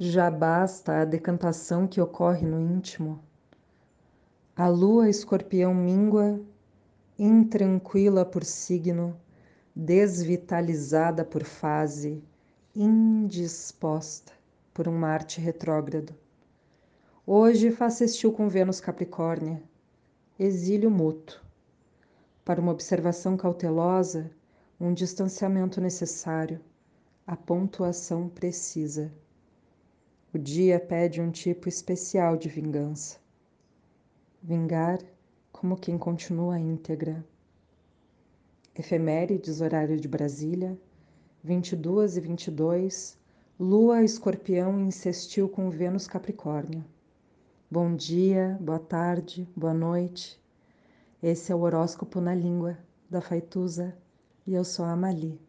Já basta a decantação que ocorre no íntimo. A lua escorpião míngua, intranquila por signo, desvitalizada por fase, indisposta por um Marte retrógrado. Hoje faz sextil com Vênus Capricórnia, exílio mútuo. Para uma observação cautelosa, um distanciamento necessário, a pontuação precisa. O dia pede um tipo especial de vingança. Vingar como quem continua íntegra. Efemérides, horário de Brasília, 22 e 22, Lua Escorpião insistiu com Vênus Capricórnio. Bom dia, boa tarde, boa noite. Esse é o horóscopo na língua da Faituza e eu sou a Mali.